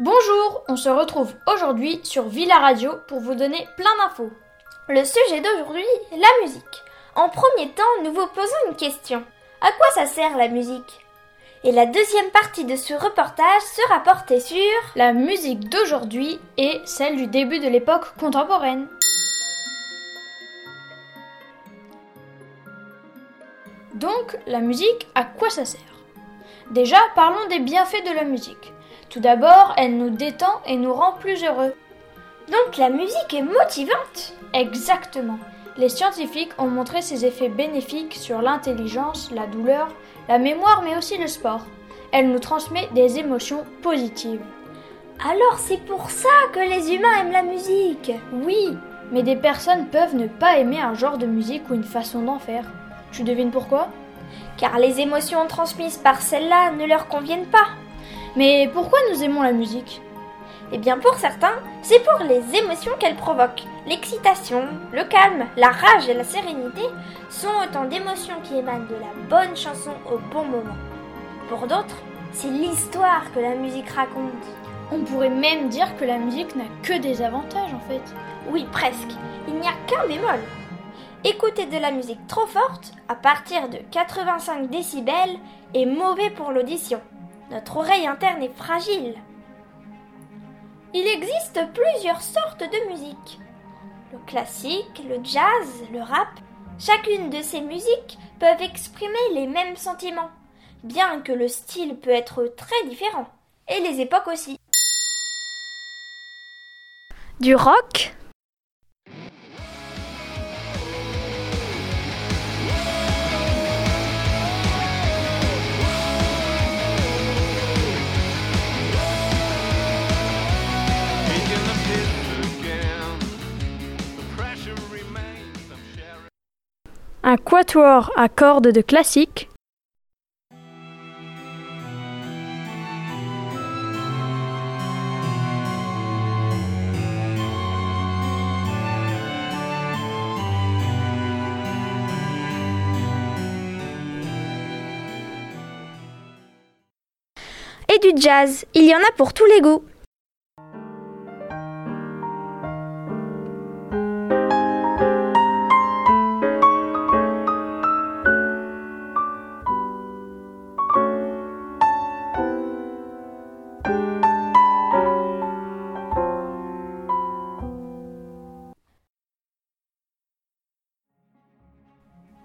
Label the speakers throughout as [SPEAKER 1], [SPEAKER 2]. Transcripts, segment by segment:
[SPEAKER 1] Bonjour, on se retrouve aujourd'hui sur Villa Radio pour vous donner plein d'infos.
[SPEAKER 2] Le sujet d'aujourd'hui, la musique. En premier temps, nous vous posons une question. À quoi ça sert la musique? Et la deuxième partie de ce reportage sera portée sur
[SPEAKER 1] la musique d'aujourd'hui et celle du début de l'époque contemporaine. Donc, la musique, à quoi ça sert? Déjà, parlons des bienfaits de la musique. Tout d'abord, elle nous détend et nous rend plus heureux.
[SPEAKER 2] Donc la musique est motivante
[SPEAKER 1] Exactement. Les scientifiques ont montré ses effets bénéfiques sur l'intelligence, la douleur, la mémoire mais aussi le sport. Elle nous transmet des émotions positives.
[SPEAKER 2] Alors c'est pour ça que les humains aiment la musique
[SPEAKER 1] Oui, mais des personnes peuvent ne pas aimer un genre de musique ou une façon d'en faire. Tu devines pourquoi?
[SPEAKER 2] Car les émotions transmises par celle-là ne leur conviennent pas.
[SPEAKER 1] Mais pourquoi nous aimons la musique?
[SPEAKER 2] Eh bien pour certains, c'est pour les émotions qu'elle provoque. L'excitation, le calme, la rage et la sérénité sont autant d'émotions qui émanent de la bonne chanson au bon moment. Pour d'autres, c'est l'histoire que la musique raconte.
[SPEAKER 1] On pourrait même dire que la musique n'a que des avantages en fait.
[SPEAKER 2] Oui, presque. Il n'y a qu'un bémol. Écouter de la musique trop forte, à partir de 85 décibels, est mauvais pour l'audition. Notre oreille interne est fragile. Il existe plusieurs sortes de musique. Le classique, le jazz, le rap. Chacune de ces musiques peuvent exprimer les mêmes sentiments, bien que le style peut être très différent, et les époques aussi.
[SPEAKER 1] Du rock un quatuor à cordes de classique,
[SPEAKER 2] et du jazz. Il y en a pour tous les goûts.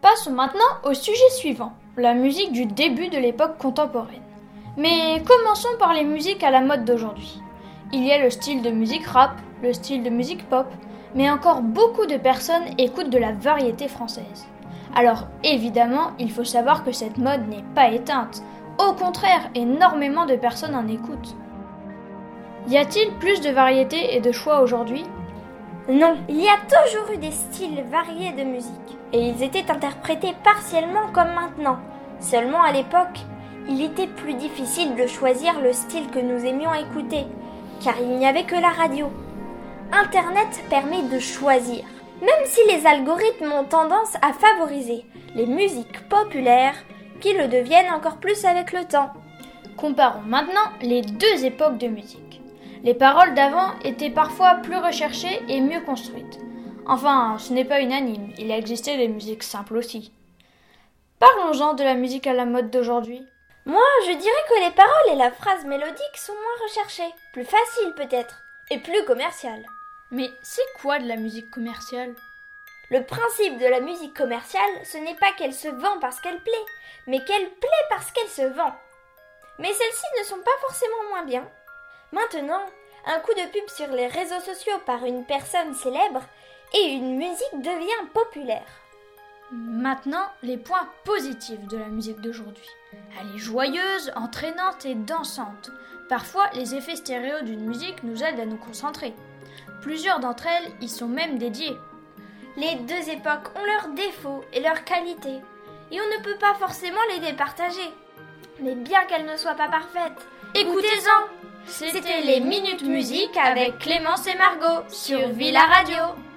[SPEAKER 1] Passons maintenant au sujet suivant, la musique du début de l'époque contemporaine. Mais commençons par les musiques à la mode d'aujourd'hui. Il y a le style de musique rap, le style de musique pop, mais encore beaucoup de personnes écoutent de la variété française. Alors évidemment, il faut savoir que cette mode n'est pas éteinte. Au contraire, énormément de personnes en écoutent. Y a-t-il plus de variété et de choix aujourd'hui?
[SPEAKER 2] Non, il y a toujours eu des styles variés de musique et ils étaient interprétés partiellement comme maintenant. Seulement à l'époque, il était plus difficile de choisir le style que nous aimions écouter, car il n'y avait que la radio. Internet permet de choisir, même si les algorithmes ont tendance à favoriser les musiques populaires, qui le deviennent encore plus avec le temps.
[SPEAKER 1] Comparons maintenant les deux époques de musique. Les paroles d'avant étaient parfois plus recherchées et mieux construites. Enfin, ce n'est pas unanime, il a existé des musiques simples aussi. Parlons-en de la musique à la mode d'aujourd'hui.
[SPEAKER 2] Moi, je dirais que les paroles et la phrase mélodique sont moins recherchées, plus faciles peut-être, et plus commerciales.
[SPEAKER 1] Mais c'est quoi de la musique commerciale?
[SPEAKER 2] Le principe de la musique commerciale, ce n'est pas qu'elle se vend parce qu'elle plaît, mais qu'elle plaît parce qu'elle se vend. Mais celles-ci ne sont pas forcément moins bien. Maintenant, un coup de pub sur les réseaux sociaux par une personne célèbre et une musique devient populaire.
[SPEAKER 1] Maintenant, les points positifs de la musique d'aujourd'hui. Elle est joyeuse, entraînante et dansante. Parfois, les effets stéréo d'une musique nous aident à nous concentrer. Plusieurs d'entre elles y sont même dédiées.
[SPEAKER 2] Les deux époques ont leurs défauts et leurs qualités, et on ne peut pas forcément les départager. Mais bien qu'elles ne soient pas parfaites, écoutez-en
[SPEAKER 1] C'était les Minutes Musique avec Clémence et Margot sur Villa Radio.